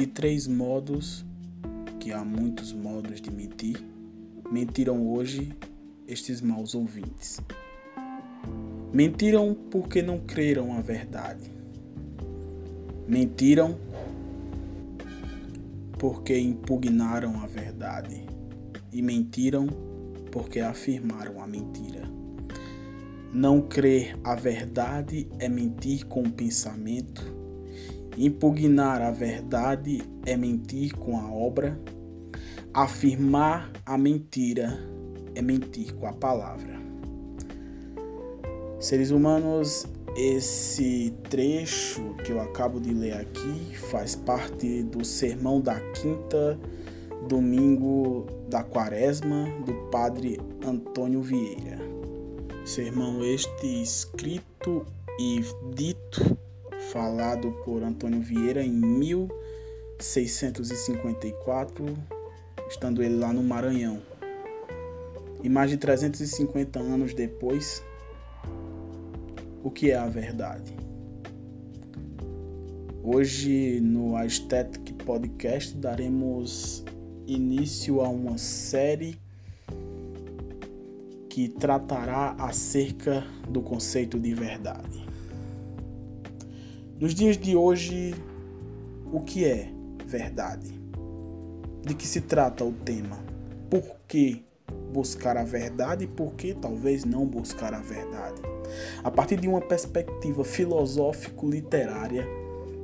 de três modos, que há muitos modos de mentir, mentiram hoje estes maus ouvintes. Mentiram porque não creram a verdade. Mentiram porque impugnaram a verdade. E mentiram porque afirmaram a mentira. Não crer a verdade é mentir com o pensamento. Impugnar a verdade é mentir com a obra. Afirmar a mentira é mentir com a palavra. Seres humanos, esse trecho que eu acabo de ler aqui faz parte do sermão da quinta domingo da quaresma do padre Antônio Vieira. Sermão este escrito e dito, falado por Antônio Vieira em 1654, estando ele lá no Maranhão. E mais de 350 anos depois, o que é a verdade? Hoje no Aesthetic Podcast daremos início a uma série que tratará acerca do conceito de verdade. Nos dias de hoje, o que é verdade? De que se trata o tema? Por que buscar a verdade e por que talvez não buscar a verdade? A partir de uma perspectiva filosófico-literária,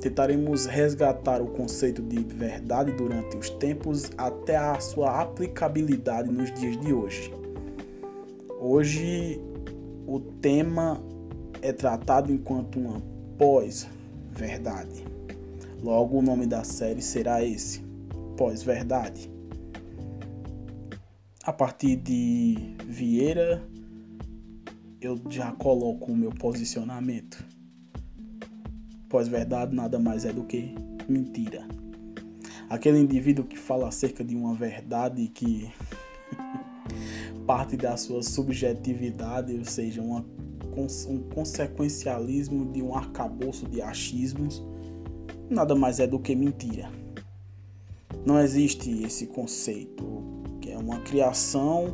tentaremos resgatar o conceito de verdade durante os tempos até a sua aplicabilidade nos dias de hoje. Hoje o tema é tratado enquanto uma pós-verdade. Logo o nome da série será esse: Pós-verdade. A partir de Vieira, eu já coloco o meu posicionamento. Pós-verdade nada mais é do que mentira. Aquele indivíduo que fala acerca de uma verdade que parte da sua subjetividade, ou seja, uma, um consequencialismo de um arcabouço de achismos, nada mais é do que mentira. Não existe esse conceito, que é uma criação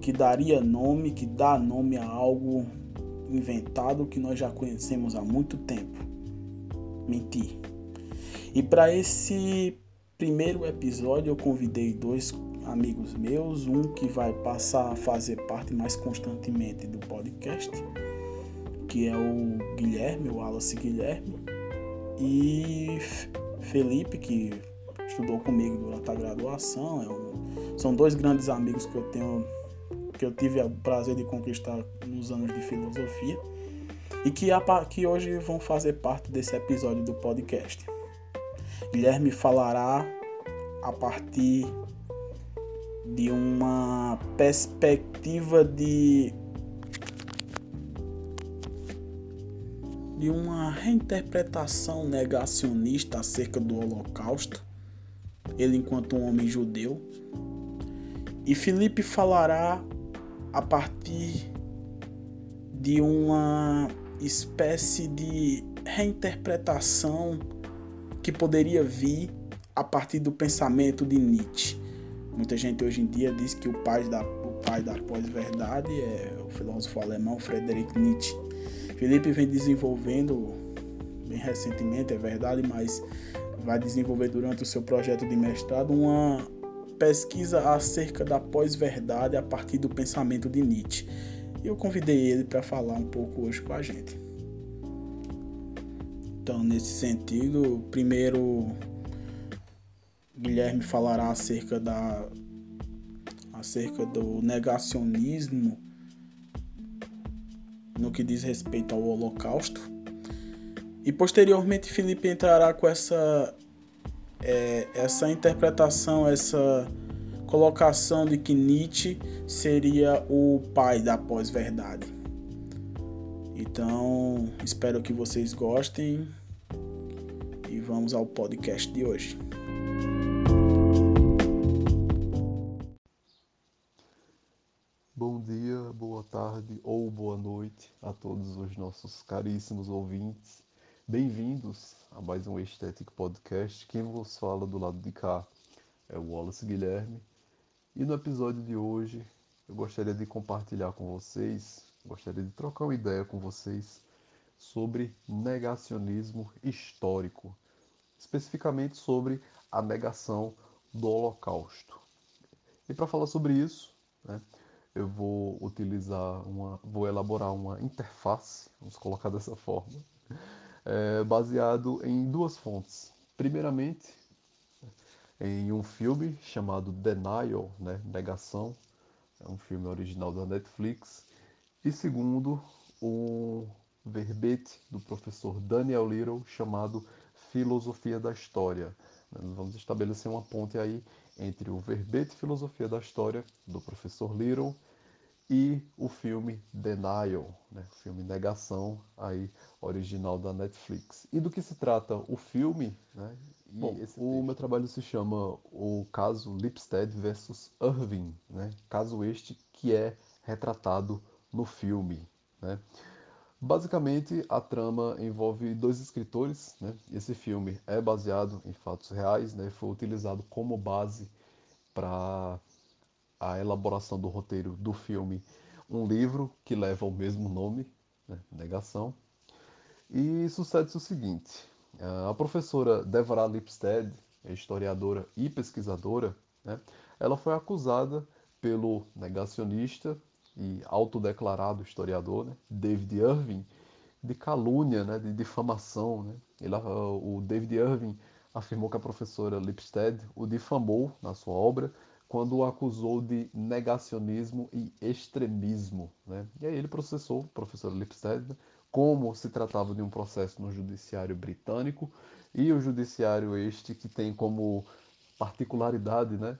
que daria nome, que dá nome a algo inventado que nós já conhecemos há muito tempo. Mentir. E para esse primeiro episódio eu convidei dois amigos meus, um que vai passar a fazer parte mais constantemente do podcast, que é o Guilherme, o Wallace Guilherme, e Felipe, que estudou comigo durante a graduação. É um, são dois grandes amigos que eu tenho, que eu tive o prazer de conquistar nos anos de filosofia e que, que hoje vão fazer parte desse episódio do podcast. Guilherme falará a partir de uma perspectiva de de uma reinterpretação negacionista acerca do Holocausto, ele enquanto um homem judeu. E Felipe falará a partir de uma espécie de reinterpretação que poderia vir a partir do pensamento de Nietzsche. Muita gente hoje em dia diz que o pai da, da pós-verdade é o filósofo alemão Friedrich Nietzsche. Felipe vem desenvolvendo, bem recentemente, é verdade, mas vai desenvolver durante o seu projeto de mestrado uma pesquisa acerca da pós-verdade a partir do pensamento de Nietzsche. E eu convidei ele para falar um pouco hoje com a gente. Então, nesse sentido, primeiro Guilherme falará acerca da acerca do negacionismo no que diz respeito ao Holocausto. E posteriormente Felipe entrará com essa é, essa interpretação, essa colocação de que Nietzsche seria o pai da pós-verdade. Então, espero que vocês gostem e vamos ao podcast de hoje. Boa tarde ou boa noite a todos os nossos caríssimos ouvintes. Bem-vindos a mais um Aesthetic Podcast. Quem vos fala do lado de cá é o Wallace Guilherme. E no episódio de hoje eu gostaria de compartilhar com vocês, gostaria de trocar uma ideia com vocês sobre negacionismo histórico, especificamente sobre a negação do Holocausto. E para falar sobre isso, né, eu vou utilizar uma, vou elaborar uma interface, vamos colocar dessa forma, é, baseado em duas fontes. Primeiramente, em um filme chamado Denial, né, Negação, é um filme original da Netflix. E segundo, um verbete do professor Daniel Little chamado Filosofia da História. Nós vamos estabelecer uma ponte aí entre o verbete Filosofia da História do professor Little e o filme Denial, né, o filme Negação, aí original da Netflix. E do que se trata o filme? Né? Bom, o meu trabalho se chama o caso Lipstead versus Irving, né? caso este que é retratado no filme. Né? Basicamente, a trama envolve dois escritores. Né? Esse filme é baseado em fatos reais, né? foi utilizado como base para a elaboração do roteiro do filme um livro que leva o mesmo nome, né? Negação. E sucede o seguinte: a professora Deborah Lipstead, historiadora e pesquisadora, né? ela foi acusada pelo negacionista e autodeclarado historiador né? David Irving de calúnia, né? de difamação. Né? Ele, o David Irving afirmou que a professora Lipstead o difamou na sua obra quando o acusou de negacionismo e extremismo. Né? E aí ele processou o professor Lipstead, né? como se tratava de um processo no judiciário britânico, e o judiciário este que tem como particularidade né,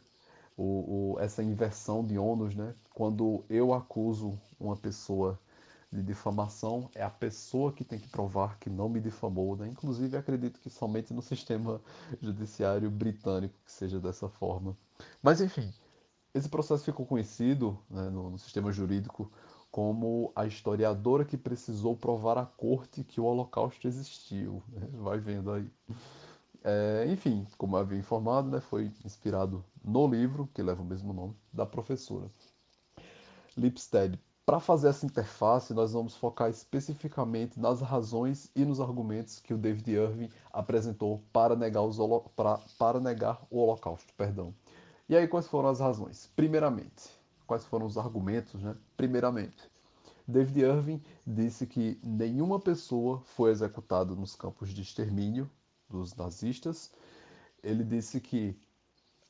o, o, essa inversão de ônus, né? quando eu acuso uma pessoa de difamação, é a pessoa que tem que provar que não me difamou. Né? Inclusive, acredito que somente no sistema judiciário britânico que seja dessa forma. Mas enfim, esse processo ficou conhecido né, no, no, sistema jurídico como a historiadora que precisou provar à corte que o Holocausto existiu. Né? Vai vendo aí. É, enfim, como eu havia informado, né, foi inspirado no livro, que leva o mesmo nome, da professora. Lipstead. Para fazer essa interface, nós vamos focar especificamente nas razões e nos argumentos que o David Irving apresentou para negar, os para, para negar o Holocausto. Perdão. E aí, quais foram as razões? Primeiramente, quais foram os argumentos? Né? Primeiramente, David Irving disse que nenhuma pessoa foi executada nos campos de extermínio dos nazistas. Ele disse que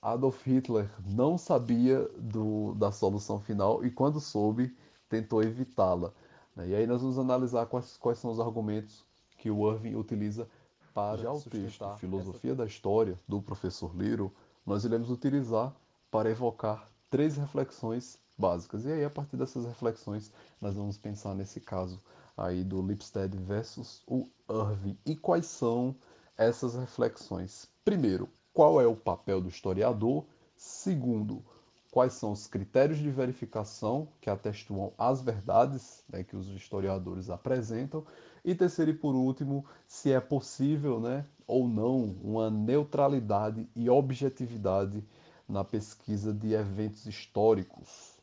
Adolf Hitler não sabia do, da solução final e, quando soube, tentou evitá-la. Né? E aí nós vamos analisar quais, quais são os argumentos que o Irving utiliza para Já o texto Filosofia da História, do professor Little, nós iremos utilizar para evocar três reflexões básicas. E aí, a partir dessas reflexões, nós vamos pensar nesse caso aí do Lipstead versus o Irving. E quais são essas reflexões? Primeiro, qual é o papel do historiador? Segundo, quais são os critérios de verificação que atestam as verdades né, que os historiadores apresentam? E terceiro e por último, se é possível né, ou não uma neutralidade e objetividade na pesquisa de eventos históricos,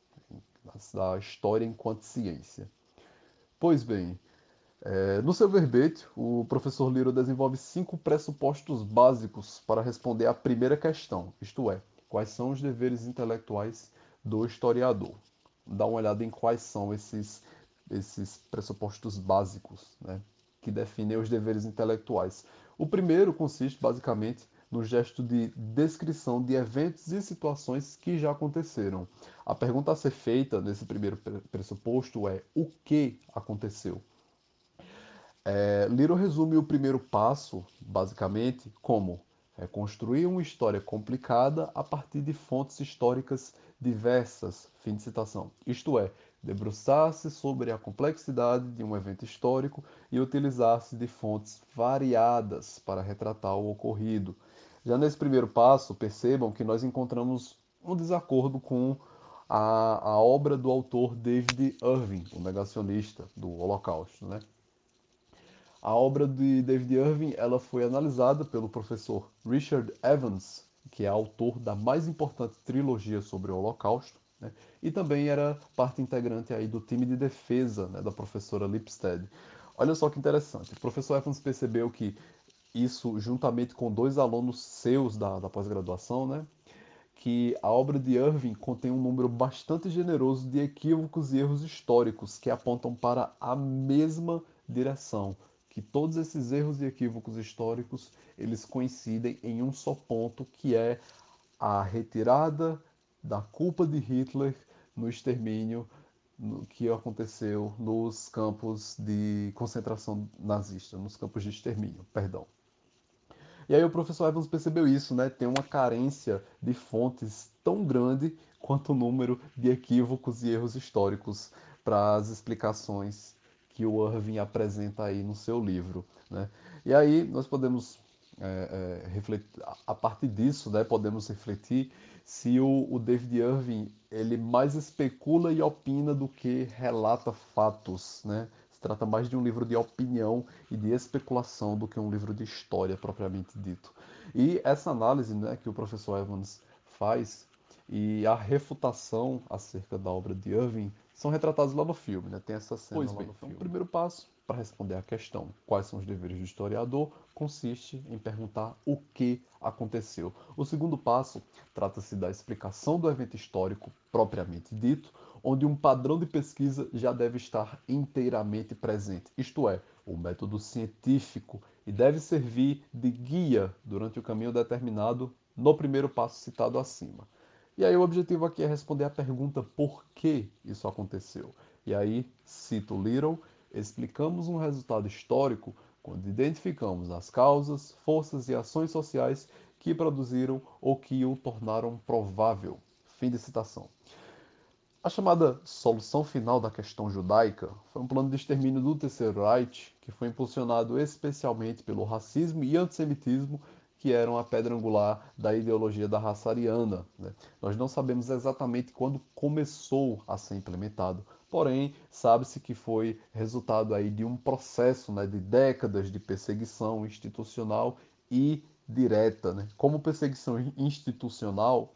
da história enquanto ciência. Pois bem, é, no seu verbete, o professor Liro desenvolve cinco pressupostos básicos para responder à primeira questão, isto é, quais são os deveres intelectuais do historiador. Dá uma olhada em quais são esses esses pressupostos básicos né, que definem os deveres intelectuais. O primeiro consiste basicamente no gesto de descrição de eventos e situações que já aconteceram. A pergunta a ser feita nesse primeiro pressuposto é o que aconteceu? É, Liro resume o primeiro passo, basicamente, como é construir uma história complicada a partir de fontes históricas diversas. Fim de citação. Isto é, debruçar-se sobre a complexidade de um evento histórico e utilizar-se de fontes variadas para retratar o ocorrido. Já nesse primeiro passo, percebam que nós encontramos um desacordo com a, a obra do autor David Irving, o negacionista do Holocausto. Né? A obra de David Irving ela foi analisada pelo professor Richard Evans, que é autor da mais importante trilogia sobre o Holocausto, né? e também era parte integrante aí do time de defesa né, da professora Lipstead. Olha só que interessante, o professor Evans percebeu que isso, juntamente com dois alunos seus da, da pós-graduação, né, que a obra de Irving contém um número bastante generoso de equívocos e erros históricos que apontam para a mesma direção, que todos esses erros e equívocos históricos eles coincidem em um só ponto, que é a retirada da culpa de Hitler no extermínio que aconteceu nos campos de concentração nazista, nos campos de extermínio, perdão. E aí o professor Evans percebeu isso, né? Tem uma carência de fontes tão grande quanto o número de equívocos e erros históricos para as explicações que o Irving apresenta aí no seu livro, né? E aí nós podemos é, é, refletir, a partir disso, né, podemos refletir se o, o, David Irving ele mais especula e opina do que relata fatos, né? Se trata mais de um livro de opinião e de especulação do que um livro de história propriamente dito. E essa análise, né, que o professor Evans faz e a refutação acerca da obra de Irving são retratados lá no filme, né? Tem essa cena pois lá bem, no então, filme. O primeiro passo para responder à questão quais são os deveres do historiador consiste em perguntar o que aconteceu. O segundo passo trata-se da explicação do evento histórico propriamente dito, onde um padrão de pesquisa já deve estar inteiramente presente, isto é, o método científico, e deve servir de guia durante o caminho determinado no primeiro passo citado acima. E aí o objetivo aqui é responder a pergunta por que isso aconteceu. E aí, cito Little, explicamos um resultado histórico quando identificamos as causas, forças e ações sociais que produziram ou que o tornaram provável. Fim de citação. A chamada solução final da questão judaica foi um plano de extermínio do Terceiro Reich que foi impulsionado especialmente pelo racismo e antissemitismo que eram a pedra angular da ideologia da raça ariana. Né? Nós não sabemos exatamente quando começou a ser implementado, porém sabe-se que foi resultado aí de um processo né, de décadas de perseguição institucional e direta. Né? Como perseguição institucional,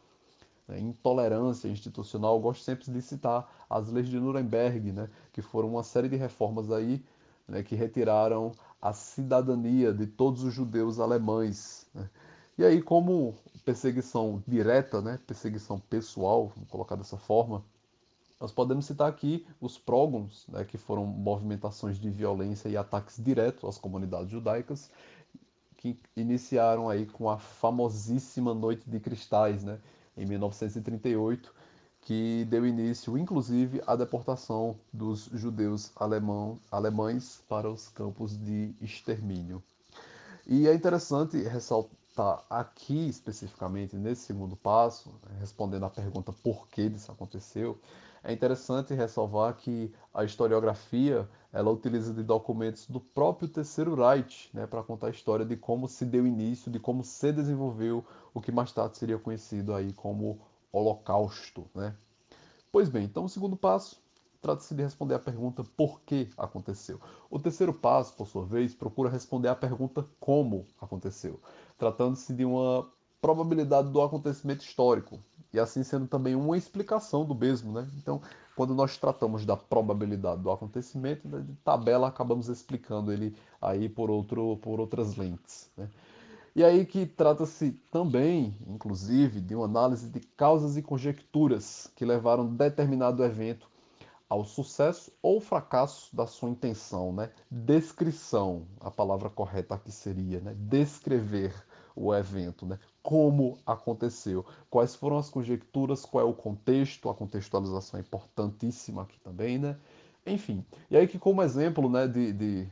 né, intolerância institucional, gosto sempre de citar as leis de Nuremberg, né, que foram uma série de reformas aí né, que retiraram a cidadania de todos os judeus alemães. Né? E aí, como perseguição direta, né, perseguição pessoal, vamos colocar dessa forma, nós podemos citar aqui os prógons, né, que foram movimentações de violência e ataques diretos às comunidades judaicas, que iniciaram aí com a famosíssima Noite de Cristais, né, em 1938, que deu início, inclusive, à deportação dos judeus alemão, alemães para os campos de extermínio. E é interessante ressaltar aqui, especificamente, nesse segundo passo, respondendo à pergunta por que isso aconteceu, é interessante ressalvar que a historiografia ela utiliza de documentos do próprio Terceiro Reich né, para contar a história de como se deu início, de como se desenvolveu o que mais tarde seria conhecido aí como Holocausto. Né? Pois bem, então o segundo passo trata-se de responder à pergunta por que aconteceu. O terceiro passo, por sua vez, procura responder à pergunta como aconteceu, tratando-se de uma probabilidade do acontecimento histórico e assim sendo também uma explicação do mesmo, né? Então, quando nós tratamos da probabilidade do acontecimento, né, de tabela acabamos explicando ele aí por outro por outras lentes, né? E aí que trata-se também, inclusive, de uma análise de causas e conjecturas que levaram determinado evento ao sucesso ou fracasso da sua intenção, né? Descrição, a palavra correta aqui seria, né? Descrever o evento, né? Como aconteceu, quais foram as conjecturas, qual é o contexto, a contextualização é importantíssima aqui também, né? Enfim, e aí que como exemplo, né, de, de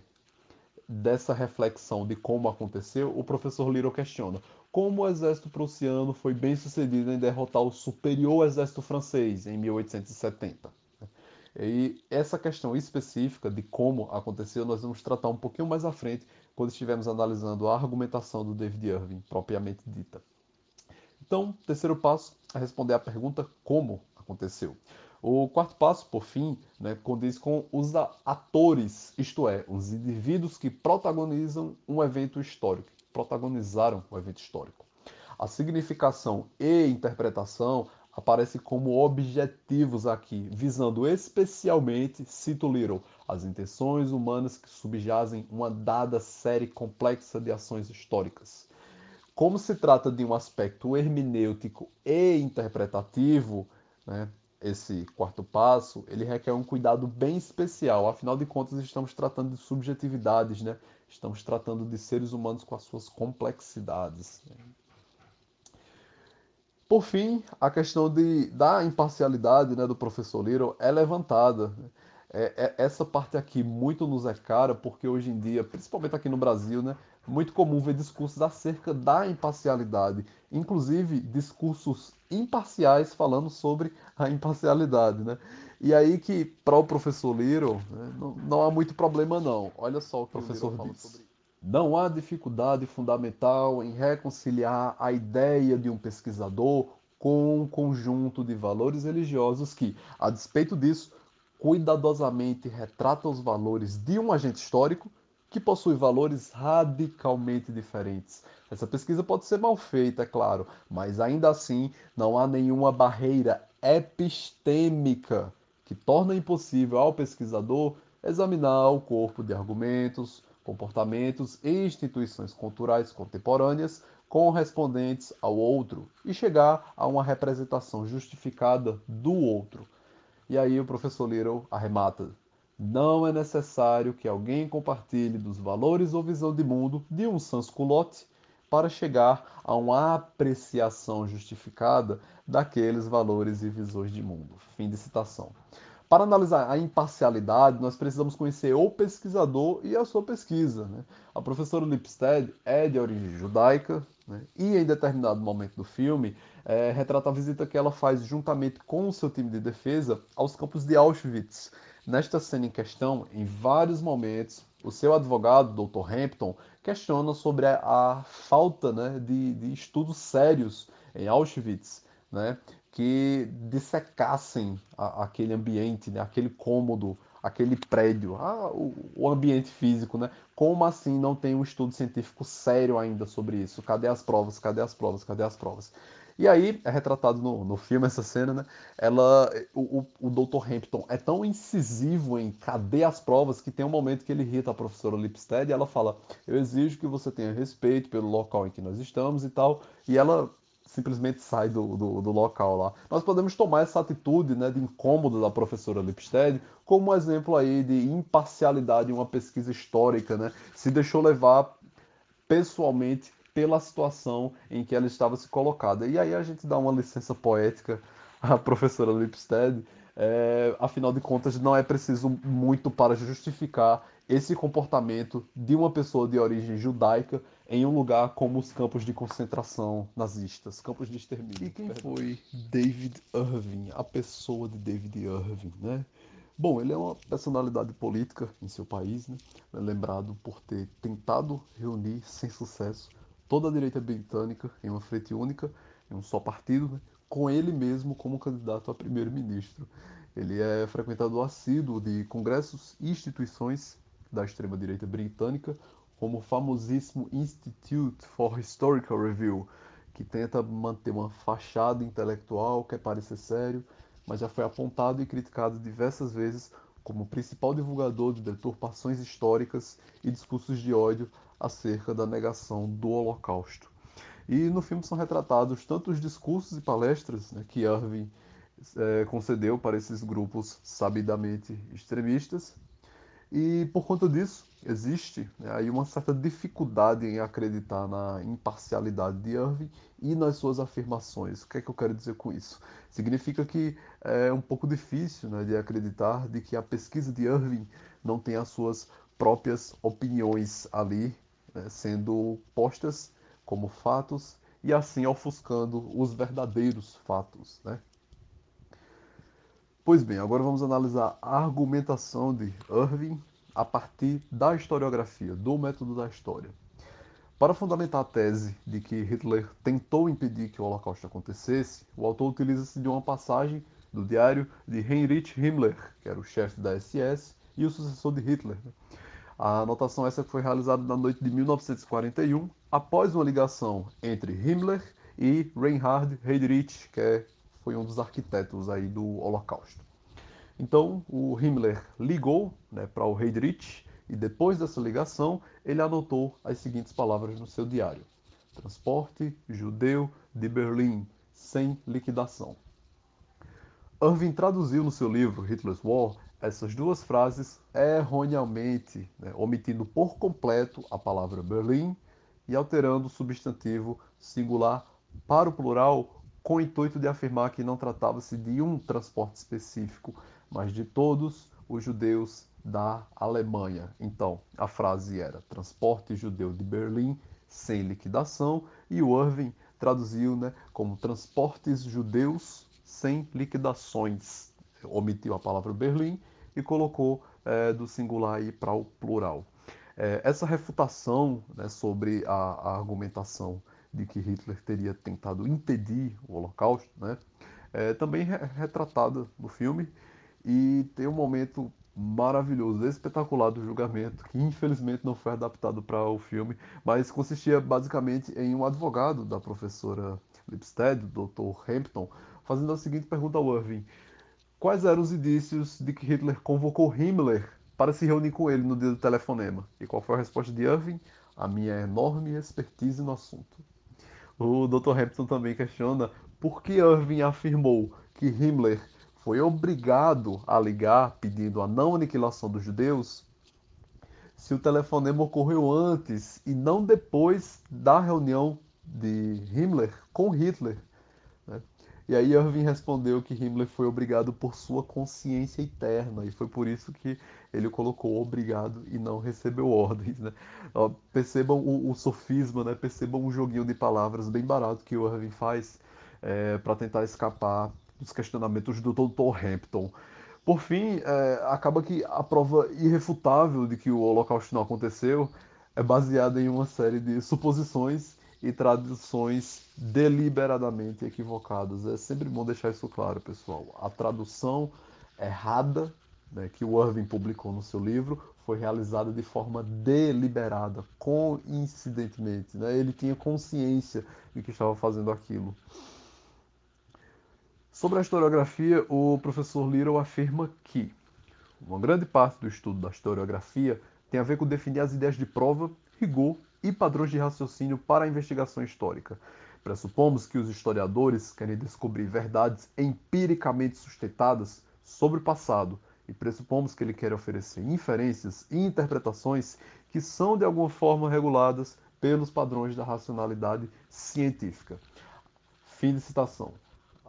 dessa reflexão de como aconteceu, o professor Little questiona como o exército prussiano foi bem sucedido em derrotar o superior exército francês em 1870. E essa questão específica de como aconteceu, nós vamos tratar um pouquinho mais à frente, quando estivermos analisando a argumentação do David Irving, propriamente dita. Então, terceiro passo é responder à pergunta como aconteceu. O quarto passo, por fim, né, condiz com os atores, isto é, os indivíduos que protagonizam um evento histórico, protagonizaram o um evento histórico. A significação e interpretação aparecem como objetivos aqui, visando especialmente, cito Little, as intenções humanas que subjazem uma dada série complexa de ações históricas. Como se trata de um aspecto hermenêutico e interpretativo, né, esse quarto passo, ele requer um cuidado bem especial. Afinal de contas, estamos tratando de subjetividades, né? Estamos tratando de seres humanos com as suas complexidades. Por fim, a questão de, da imparcialidade né, do professor Little é levantada. É, é, essa parte aqui muito nos é cara, porque hoje em dia, principalmente aqui no Brasil, né, muito comum ver discursos acerca da imparcialidade, inclusive discursos imparciais falando sobre a imparcialidade, né? E aí que para o professor Little né, não, não, há muito problema não. Olha só o que o professor fala sobre não há dificuldade fundamental em reconciliar a ideia de um pesquisador com um conjunto de valores religiosos que, a despeito disso, cuidadosamente retrata os valores de um agente histórico que possui valores radicalmente diferentes. Essa pesquisa pode ser mal feita, é claro, mas ainda assim não há nenhuma barreira epistêmica que torna impossível ao pesquisador examinar o corpo de argumentos, comportamentos e instituições culturais contemporâneas correspondentes ao outro e chegar a uma representação justificada do outro. E aí o professor Little arremata: não é necessário que alguém compartilhe dos valores ou visão de mundo de um sans-culotte para chegar a uma apreciação justificada daqueles valores e visões de mundo. Fim de citação. Para analisar a imparcialidade, nós precisamos conhecer o pesquisador e a sua pesquisa. Né? A professora Lipstead é de origem judaica né? e, em determinado momento do filme, é, retrata a visita que ela faz juntamente com o seu time de defesa aos campos de Auschwitz. Nesta cena em questão, em vários momentos, o seu advogado, Dr. Hampton, questiona sobre a, a falta né, de, de estudos sérios em Auschwitz. Né? que dissecassem a, aquele ambiente, né, aquele cômodo, aquele prédio, ah, o, o, ambiente físico, né? Como assim não tem um estudo científico sério ainda sobre isso? Cadê as provas? Cadê as provas? Cadê as provas? E aí é retratado no, no filme essa cena, né? Ela, o, o, o Dr. Hampton é tão incisivo em cadê as provas que tem um momento que ele irrita a professora Lipstead e ela fala: Eu exijo que você tenha respeito pelo local em que nós estamos e tal. E ela simplesmente sai do, do, do, local lá. Nós podemos tomar essa atitude né, de incômodo da professora Lipstead como um exemplo aí de imparcialidade em uma pesquisa histórica, né? Se deixou levar pessoalmente pela situação em que ela estava se colocada. E aí a gente dá uma licença poética à professora Lipstead. É, afinal de contas, não é preciso muito para justificar esse comportamento de uma pessoa de origem judaica em um lugar como os campos de concentração nazistas, campos de extermínio. E quem foi David Irving, a pessoa de David Irving, né? Bom, ele é uma personalidade política em seu país, né? É lembrado por ter tentado reunir sem sucesso toda a direita britânica em uma frente única, em um só partido, né? com ele mesmo como candidato a primeiro-ministro. Ele é frequentador assíduo de congressos e instituições da extrema-direita britânica, como o famosíssimo Institute for Historical Review, que tenta manter uma fachada intelectual, quer parecer sério, mas já foi apontado e criticado diversas vezes como principal divulgador de deturpações históricas e discursos de ódio acerca da negação do Holocausto. E no filme são retratados tanto os discursos e palestras né, que Irving é, concedeu para esses grupos sabidamente extremistas, e por conta disso, existe né, aí uma certa dificuldade em acreditar na imparcialidade de Irving e nas suas afirmações. O que é que eu quero dizer com isso? Significa que é um pouco difícil né, de acreditar de que a pesquisa de Irving não tem as suas próprias opiniões ali né, sendo postas como fatos e assim ofuscando os verdadeiros fatos. Né? Pois bem, agora vamos analisar a argumentação de Irving a partir da historiografia, do método da história. Para fundamentar a tese de que Hitler tentou impedir que o Holocausto acontecesse, o autor utiliza-se de uma passagem do diário de Heinrich Himmler, que era o chefe da SS e o sucessor de Hitler. Né? A anotação essa foi realizada na noite de 1941, após uma ligação entre Himmler e Reinhard Heydrich, que é, foi um dos arquitetos aí do Holocausto. Então, o Himmler ligou né, para o Heydrich e depois dessa ligação, ele anotou as seguintes palavras no seu diário: Transporte judeu de Berlim, sem liquidação. Irving traduziu no seu livro Hitler's War essas duas frases erroneamente, né, omitindo por completo a palavra Berlim e alterando o substantivo singular para o plural com o intuito de afirmar que não tratava-se de um transporte específico, mas de todos os judeus da Alemanha. Então, a frase era transporte judeu de Berlim sem liquidação e o Irving traduziu né, como transportes judeus sem liquidações. Omitiu a palavra Berlim e colocou é, do singular para o plural. É, essa refutação né, sobre a, a, argumentação de que Hitler teria tentado impedir o Holocausto, né, é também retratada no filme e tem um momento maravilhoso, espetacular do julgamento, que infelizmente não foi adaptado para o filme, mas consistia basicamente em um advogado da professora Lipstead, o Dr. Hampton, fazendo a seguinte pergunta ao Irving: Quais eram os indícios de que Hitler convocou Himmler para se reunir com ele no dia do telefonema? E qual foi a resposta de Irving? A minha enorme expertise no assunto. O Dr. Hampton também questiona por que Irving afirmou que Himmler foi obrigado a ligar pedindo a não aniquilação dos judeus, se o telefonema ocorreu antes e não depois da reunião de Himmler com Hitler. E aí Irving respondeu que Himmler foi obrigado por sua consciência eterna e foi por isso que ele colocou obrigado e não recebeu ordens. Né? Ó, percebam o, o, sofisma, né? percebam um joguinho de palavras bem barato que o Irving faz é, para tentar escapar dos questionamentos do Dr. Hampton. Por fim, é, acaba que a prova irrefutável de que o Holocausto não aconteceu é baseada em uma série de suposições e traduções deliberadamente equivocadas. É sempre bom deixar isso claro, pessoal. A tradução errada né, que o Irving publicou no seu livro foi realizada de forma deliberada, coincidentemente. Né? Ele tinha consciência de que estava fazendo aquilo. Sobre a historiografia, o professor Little afirma que uma grande parte do estudo da historiografia tem a ver com definir as ideias de prova, rigor e padrões de raciocínio para a investigação histórica. Pressupomos que os historiadores querem descobrir verdades empiricamente sustentadas sobre o passado e pressupomos que ele quer oferecer inferências e interpretações que são de alguma forma reguladas pelos padrões da racionalidade científica. Fim de citação.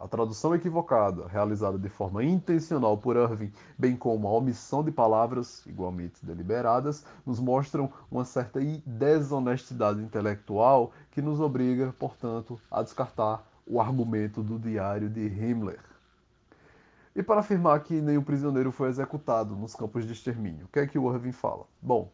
A tradução equivocada, realizada de forma intencional por Irving, bem como a omissão de palavras, igualmente deliberadas, nos mostram uma certa desonestidade intelectual que nos obriga, portanto, a descartar o argumento do diário de Himmler. E para afirmar que nenhum prisioneiro foi executado nos campos de extermínio, o que é que o Irving fala? Bom,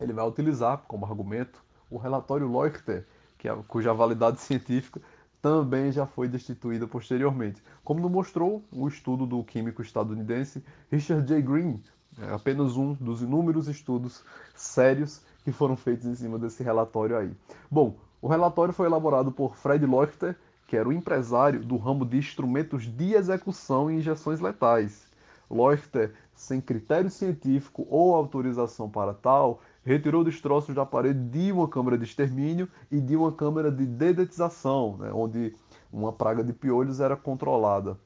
ele vai utilizar como argumento o relatório Leuchter, que é, cuja validade científica também já foi destituída posteriormente, como mostrou o estudo do químico estadunidense Richard J. Green, é apenas um dos inúmeros estudos sérios que foram feitos em cima desse relatório aí. Bom, o relatório foi elaborado por Fred Leuchter, que era o empresário do ramo de instrumentos de execução e injeções letais. Leuchter, sem critério científico ou autorização para tal, retirou destroços da parede de uma câmara de extermínio e de uma câmara de dedetização, né, onde uma praga de piolhos era controlada.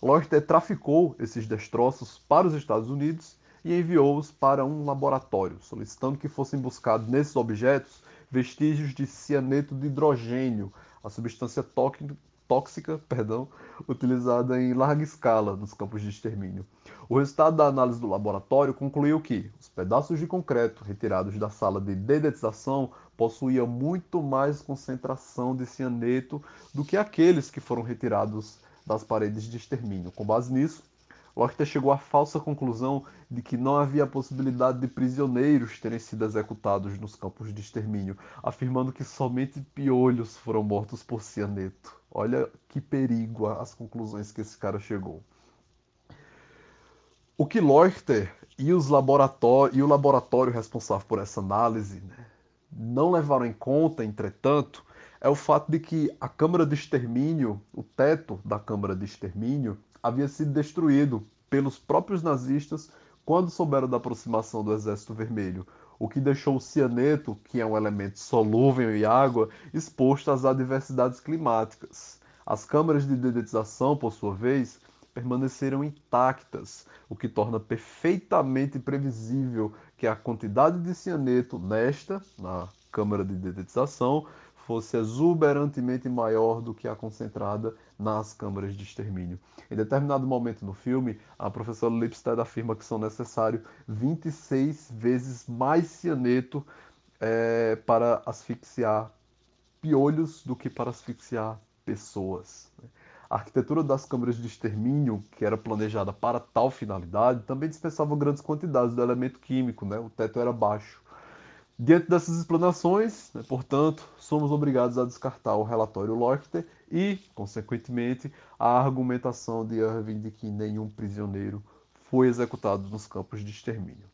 Leuchter traficou esses destroços para os Estados Unidos e enviou-os para um laboratório, solicitando que fossem buscados nesses objetos vestígios de cianeto de hidrogênio, a substância tóxica perdão, utilizada em larga escala nos campos de extermínio. O resultado da análise do laboratório concluiu que os pedaços de concreto retirados da sala de dedetização possuíam muito mais concentração de cianeto do que aqueles que foram retirados das paredes de extermínio. Com base nisso, Arquiteto chegou à falsa conclusão de que não havia possibilidade de prisioneiros terem sido executados nos campos de extermínio, afirmando que somente piolhos foram mortos por cianeto. Olha que perigo as conclusões que esse cara chegou. O que Leuchter e, os e o laboratório responsável por essa análise né, não levaram em conta, entretanto, é o fato de que a câmara de extermínio, o teto da câmara de extermínio, havia sido destruído pelos próprios nazistas quando souberam da aproximação do Exército Vermelho, o que deixou o cianeto, que é um elemento solúvel em água, exposto às adversidades climáticas. As câmaras de dedetização, por sua vez, permaneceram intactas, o que torna perfeitamente previsível que a quantidade de cianeto nesta, na câmara de dedetização, fosse exuberantemente maior do que a concentrada nas câmaras de extermínio. Em determinado momento no filme, a professora Lipstead afirma que são necessários 26 vezes mais cianeto é, para asfixiar piolhos do que para asfixiar pessoas. A arquitetura das câmaras de extermínio, que era planejada para tal finalidade, também dispensava grandes quantidades do elemento químico, né? o teto era baixo. Diante dessas explanações, né, portanto, somos obrigados a descartar o relatório Lochter e, consequentemente, a argumentação de Irving de que nenhum prisioneiro foi executado nos campos de extermínio.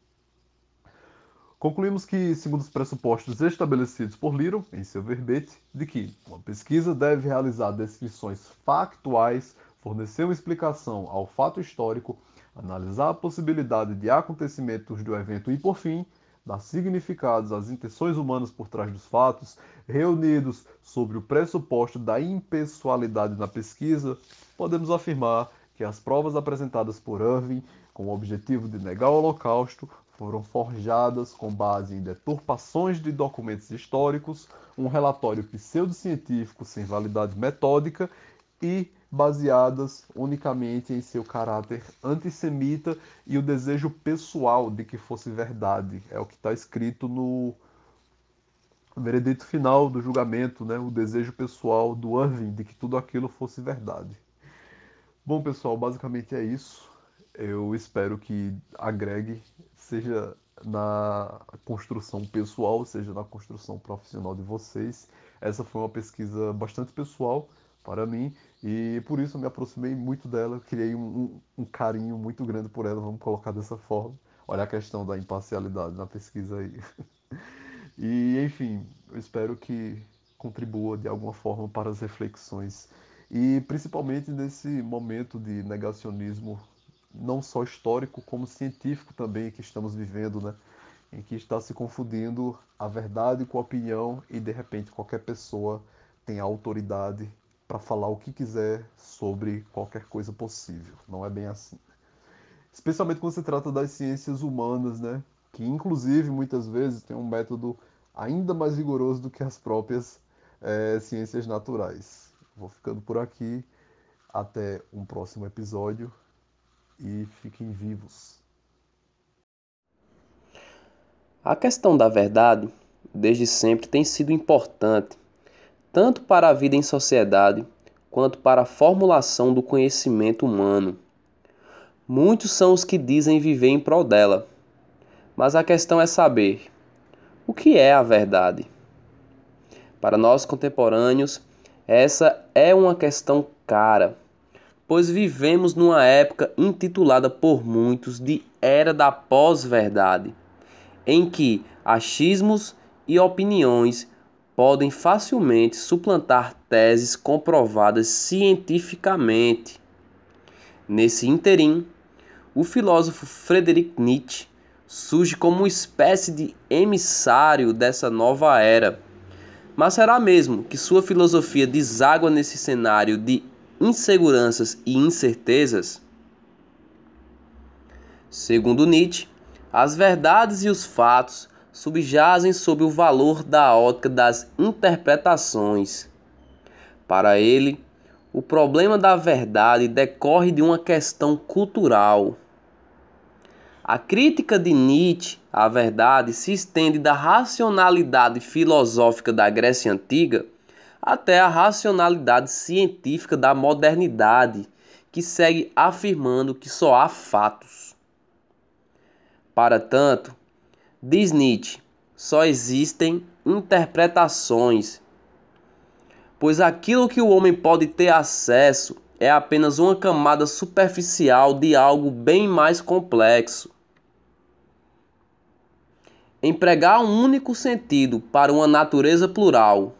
Concluímos que, segundo os pressupostos estabelecidos por Little em seu verbete, de que uma pesquisa deve realizar descrições factuais, fornecer uma explicação ao fato histórico, analisar a possibilidade de acontecimentos do evento e, por fim, dar significados às intenções humanas por trás dos fatos, reunidos sobre o pressuposto da impessoalidade na pesquisa, podemos afirmar que as provas apresentadas por Irving com o objetivo de negar o Holocausto foram forjadas com base em deturpações de documentos históricos, um relatório pseudocientífico sem validade metódica e baseadas unicamente em seu caráter antissemita e o desejo pessoal de que fosse verdade. É o que está escrito no veredito final do julgamento, né? o desejo pessoal do Irving de que tudo aquilo fosse verdade. Bom, pessoal, basicamente é isso. Eu espero que agregue, seja na construção pessoal, seja na construção profissional de vocês. Essa foi uma pesquisa bastante pessoal para mim e por isso eu me aproximei muito dela, criei um, um, carinho muito grande por ela, vamos colocar dessa forma. Olha a questão da imparcialidade na pesquisa aí. e enfim, eu espero que contribua de alguma forma para as reflexões e principalmente nesse momento de negacionismo não só histórico como científico também que estamos vivendo, né? Em que está se confundindo a verdade com a opinião e de repente qualquer pessoa tem a autoridade para falar o que quiser sobre qualquer coisa possível. Não é bem assim. Especialmente quando se trata das ciências humanas, né? Que inclusive muitas vezes tem um método ainda mais rigoroso do que as próprias é, ciências naturais. Vou ficando por aqui. Até um próximo episódio e fiquem vivos. A questão da verdade, desde sempre, tem sido importante tanto para a vida em sociedade quanto para a formulação do conhecimento humano. Muitos são os que dizem viver em prol dela, mas a questão é saber o que é a verdade. Para nós contemporâneos, essa é uma questão cara, pois vivemos numa época intitulada por muitos de Era da Pós-Verdade, em que achismos e opiniões podem facilmente suplantar teses comprovadas cientificamente. Nesse interim, o filósofo Friedrich Nietzsche surge como uma espécie de emissário dessa nova era. Mas será mesmo que sua filosofia deságua nesse cenário de inseguranças e incertezas? Segundo Nietzsche, as verdades e os fatos subjazem sob o valor da ótica das interpretações. Para ele, o problema da verdade decorre de uma questão cultural. A crítica de Nietzsche à verdade se estende da racionalidade filosófica da Grécia Antiga até a racionalidade científica da modernidade, que segue afirmando que só há fatos. Para tanto, diz Nietzsche, só existem interpretações, pois aquilo que o homem pode ter acesso é apenas uma camada superficial de algo bem mais complexo. Empregar um único sentido para uma natureza plural,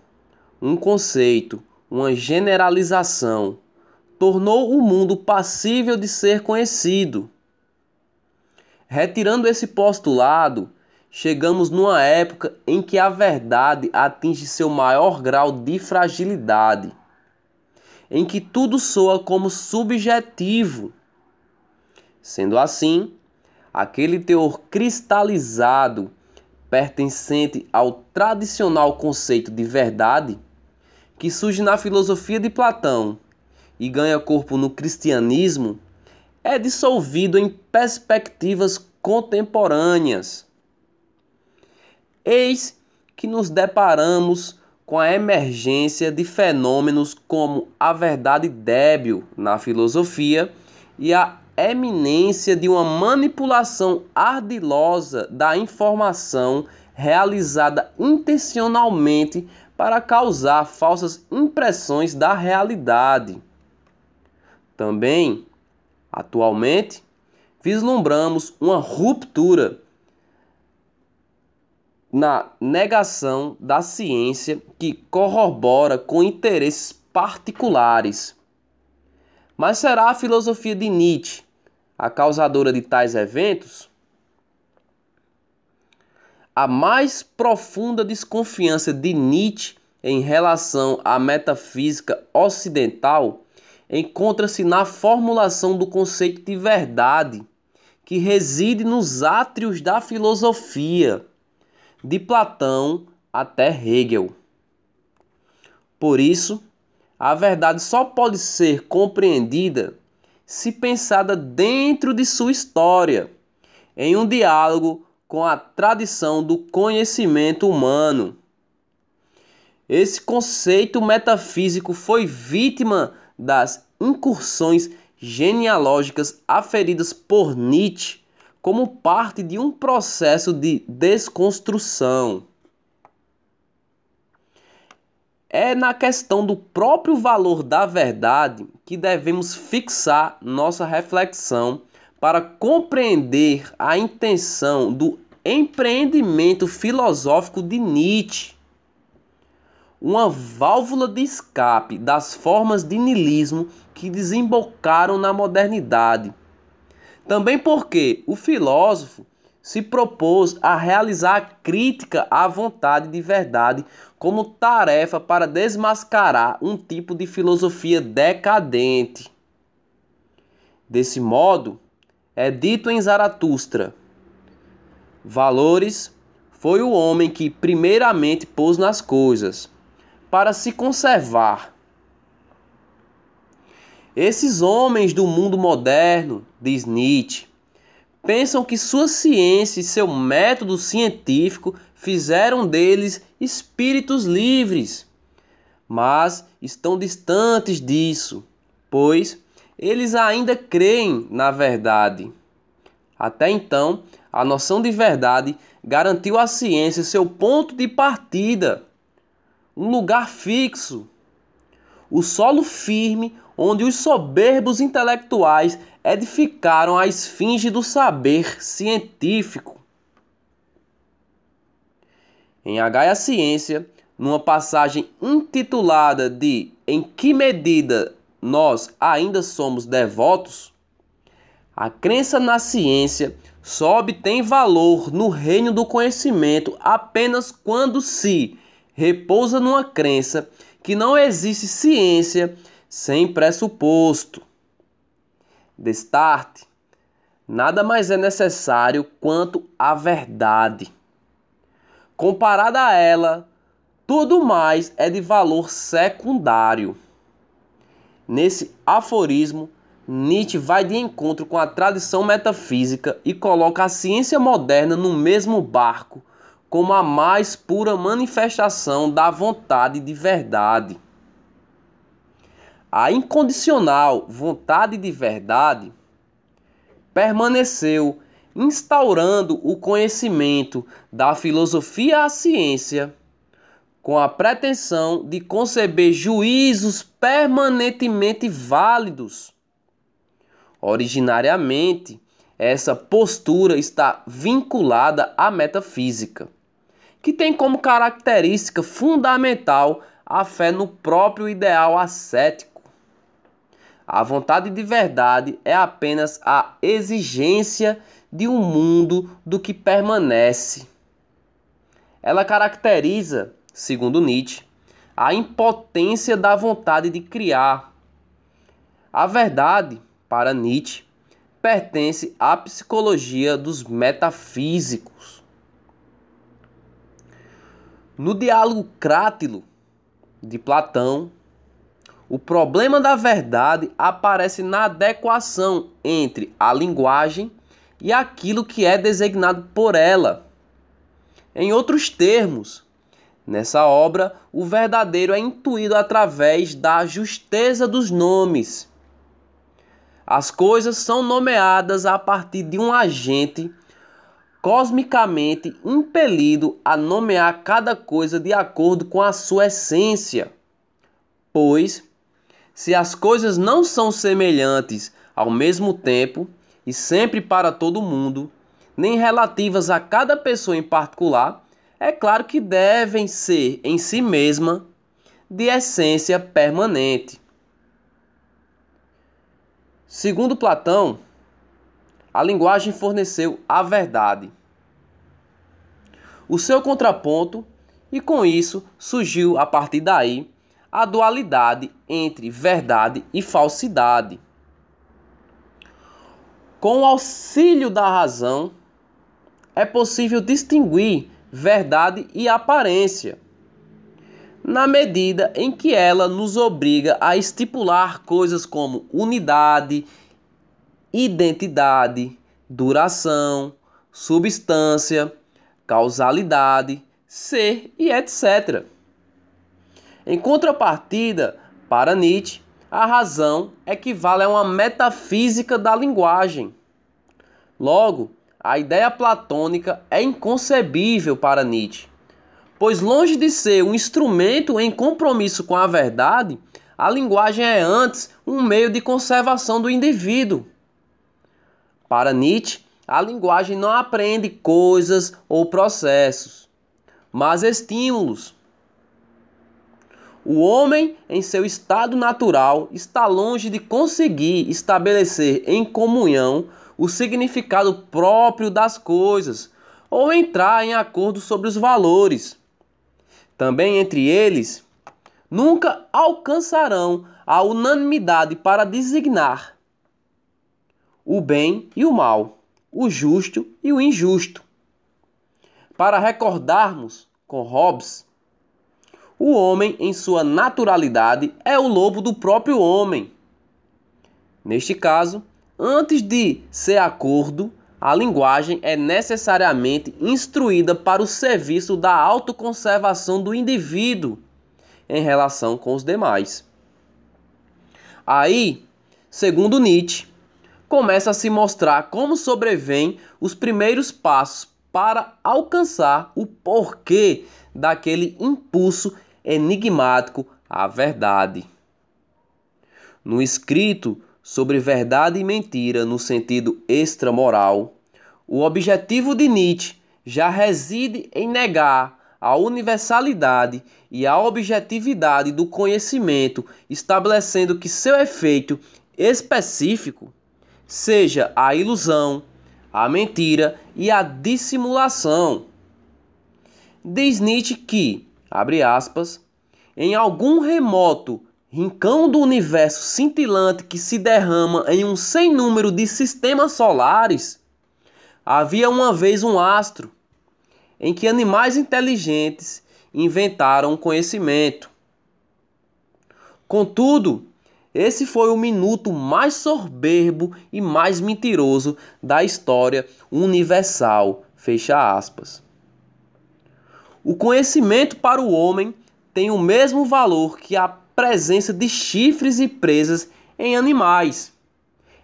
um conceito, uma generalização, tornou o mundo passível de ser conhecido. Retirando esse postulado, chegamos numa época em que a verdade atinge seu maior grau de fragilidade em que tudo soa como subjetivo. Sendo assim, aquele teor cristalizado pertencente ao tradicional conceito de verdade, que surge na filosofia de Platão e ganha corpo no cristianismo, é dissolvido em perspectivas contemporâneas. Eis que nos deparamos com a emergência de fenômenos como a verdade débil na filosofia e a eminência de uma manipulação ardilosa da informação realizada intencionalmente para causar falsas impressões da realidade. Também, atualmente, vislumbramos uma ruptura na negação da ciência que corrobora com interesses particulares. Mas será a filosofia de Nietzsche a causadora de tais eventos? A mais profunda desconfiança de Nietzsche em relação à metafísica ocidental encontra-se na formulação do conceito de verdade, que reside nos átrios da filosofia de Platão até Hegel. Por isso, a verdade só pode ser compreendida se pensada dentro de sua história, em um diálogo com a tradição do conhecimento humano. Esse conceito metafísico foi vítima das incursões genealógicas aferidas por Nietzsche como parte de um processo de desconstrução. É na questão do próprio valor da verdade que devemos fixar nossa reflexão para compreender a intenção do empreendimento filosófico de Nietzsche. Uma válvula de escape das formas de niilismo que desembocaram na modernidade também porque o filósofo se propôs a realizar a crítica à vontade de verdade como tarefa para desmascarar um tipo de filosofia decadente. Desse modo, é dito em Zaratustra: Valores foi o homem que primeiramente pôs nas coisas, para se conservar esses homens do mundo moderno, diz Nietzsche, pensam que sua ciência e seu método científico fizeram deles espíritos livres, mas estão distantes disso, pois eles ainda creem na verdade. Até então, a noção de verdade garantiu à ciência seu ponto de partida, um lugar fixo, o solo firme onde os soberbos intelectuais edificaram a esfinge do saber científico. Em A Gaia Ciência, numa passagem intitulada de Em que medida nós ainda somos devotos, a crença na ciência só obtém valor no reino do conhecimento apenas quando se repousa numa crença que não existe ciência sem pressuposto. Destarte. Nada mais é necessário quanto a verdade. Comparada a ela, tudo mais é de valor secundário. Nesse aforismo, Nietzsche vai de encontro com a tradição metafísica e coloca a ciência moderna no mesmo barco como a mais pura manifestação da vontade de verdade. a incondicional vontade de verdade permaneceu instaurando o conhecimento da filosofia à ciência com a pretensão de conceber juízos permanentemente válidos. Originariamente, essa postura está vinculada à metafísica, que tem como característica fundamental a fé no próprio ideal ascético. A vontade de verdade é apenas a exigência de um mundo do que permanece. Ela caracteriza segundo Nietzsche, a impotência da vontade de criar. A verdade, para Nietzsche, pertence à psicologia dos metafísicos. No diálogo crátilo de Platão, o problema da verdade aparece na adequação entre a linguagem e aquilo que é designado por ela. Em outros termos, Nessa obra, o verdadeiro é intuído através da justeza dos nomes. As coisas são nomeadas a partir de um agente cosmicamente impelido a nomear cada coisa de acordo com a sua essência. Pois, se as coisas não são semelhantes ao mesmo tempo e sempre para todo mundo, nem relativas a cada pessoa em particular, é claro que devem ser em si mesma de essência permanente. Segundo Platão, a linguagem forneceu a verdade, o seu contraponto, e com isso surgiu a partir daí a dualidade entre verdade e falsidade. Com o auxílio da razão, é possível distinguir verdade e aparência, na medida em que ela nos obriga a estipular coisas como unidade, identidade, duração, substância, causalidade, ser e etc. Em contrapartida, para Nietzsche, a razão equivale a uma metafísica da linguagem. Logo, a ideia platônica é inconcebível para Nietzsche, pois longe de ser um instrumento em compromisso com a verdade, a linguagem é antes um meio de conservação do indivíduo. Para Nietzsche, a linguagem não apreende coisas ou processos, mas estímulos. O homem, em seu estado natural, está longe de conseguir estabelecer em comunhão o significado próprio das coisas ou entrar em acordo sobre os valores. Também entre eles, nunca alcançarão a unanimidade para designar o bem e o mal, o justo e o injusto. Para recordarmos com Hobbes, o homem, em sua naturalidade, é o lobo do próprio homem. Neste caso, Antes de ser acordo, a linguagem é necessariamente instruída para o serviço da autoconservação do indivíduo em relação com os demais. Aí, segundo Nietzsche, começa a se mostrar como sobrevêm os primeiros passos para alcançar o porquê daquele impulso enigmático à verdade. No escrito sobre verdade e mentira no sentido extramoral, o objetivo de Nietzsche já reside em negar a universalidade e a objetividade do conhecimento, estabelecendo que seu efeito específico seja a ilusão, a mentira e a dissimulação. Diz Nietzsche que, abre aspas, em algum remoto rincão do universo cintilante que se derrama em um sem número de sistemas solares, havia uma vez um astro em que animais inteligentes inventaram conhecimento. Contudo, esse foi o minuto mais soberbo e mais mentiroso da história universal. Fecha aspas. O conhecimento para o homem tem o mesmo valor que a presença de chifres e presas em animais.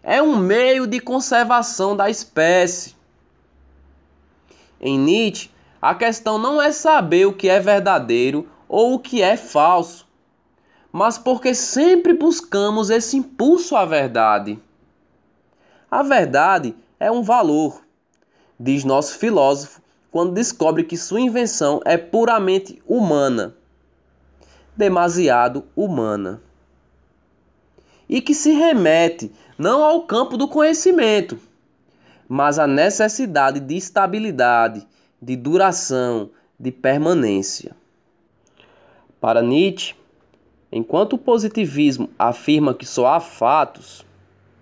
É um meio de conservação da espécie. Em Nietzsche, a questão não é saber o que é verdadeiro ou o que é falso, mas porque sempre buscamos esse impulso à verdade. A verdade é um valor, diz nosso filósofo quando descobre que sua invenção é puramente humana, demasiado humana, e que se remete não ao campo do conhecimento, mas à necessidade de estabilidade, de duração, de permanência. Para Nietzsche, enquanto o positivismo afirma que só há fatos,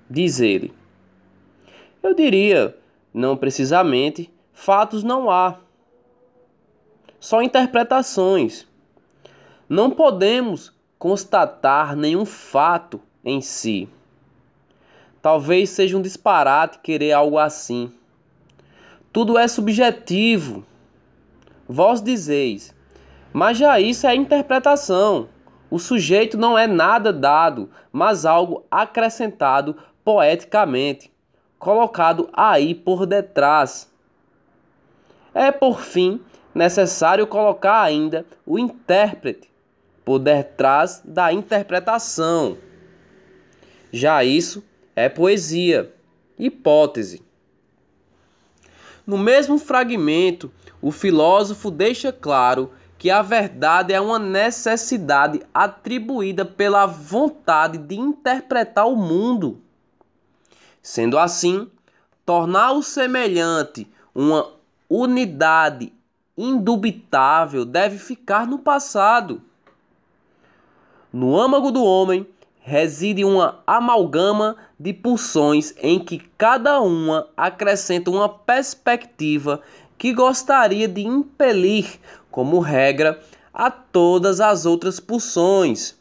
diz ele, eu diria, não precisamente, fatos não há. Só interpretações. Não podemos constatar nenhum fato em si. Talvez seja um disparate querer algo assim. Tudo é subjetivo. Vós dizeis, mas já isso é interpretação. O sujeito não é nada dado, mas algo acrescentado poeticamente colocado aí por detrás. É, por fim, necessário colocar ainda o intérprete por detrás da interpretação. Já isso é poesia, hipótese. No mesmo fragmento, o filósofo deixa claro que a verdade é uma necessidade atribuída pela vontade de interpretar o mundo. Sendo assim, tornar o semelhante uma unidade indubitável deve ficar no passado. No âmago do homem reside uma amalgama de pulsões em que cada uma acrescenta uma perspectiva que gostaria de impelir, como regra, a todas as outras pulsões.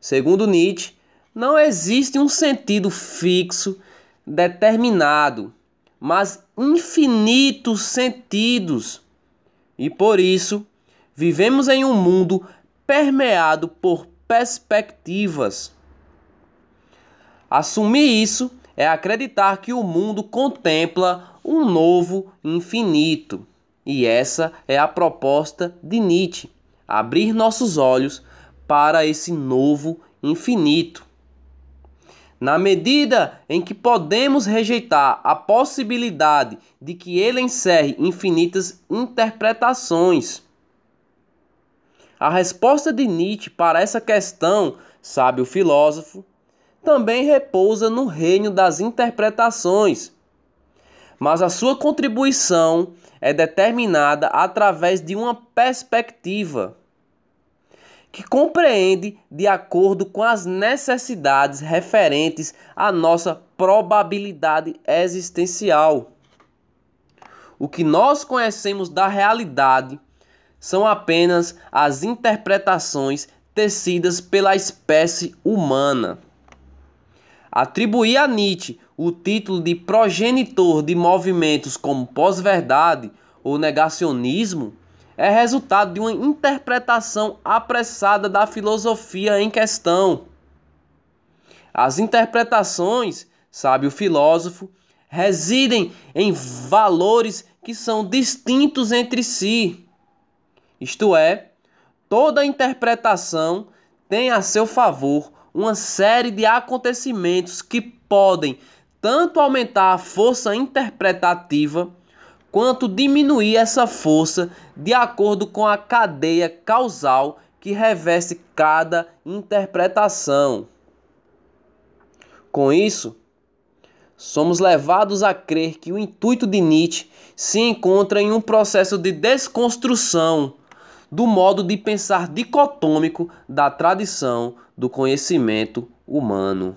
Segundo Nietzsche, não existe um sentido fixo, determinado, mas infinitos sentidos. E por isso, vivemos em um mundo permeado por perspectivas. Assumir isso é acreditar que o mundo contempla um novo infinito. E essa é a proposta de Nietzsche: abrir nossos olhos para esse novo infinito. Na medida em que podemos rejeitar a possibilidade de que ele encerre infinitas interpretações. A resposta de Nietzsche para essa questão, sabe o filósofo, também repousa no reino das interpretações. Mas a sua contribuição é determinada através de uma perspectiva que compreende de acordo com as necessidades referentes à nossa probabilidade existencial. O que nós conhecemos da realidade são apenas as interpretações tecidas pela espécie humana. Atribuir a Nietzsche o título de progenitor de movimentos como pós-verdade ou negacionismo é resultado de uma interpretação apressada da filosofia em questão. As interpretações, sabe o filósofo, residem em valores que são distintos entre si. Isto é, toda interpretação tem a seu favor uma série de acontecimentos que podem tanto aumentar a força interpretativa quanto diminuir essa força de acordo com a cadeia causal que reveste cada interpretação. Com isso, somos levados a crer que o intuito de Nietzsche se encontra em um processo de desconstrução do modo de pensar dicotômico da tradição do conhecimento humano.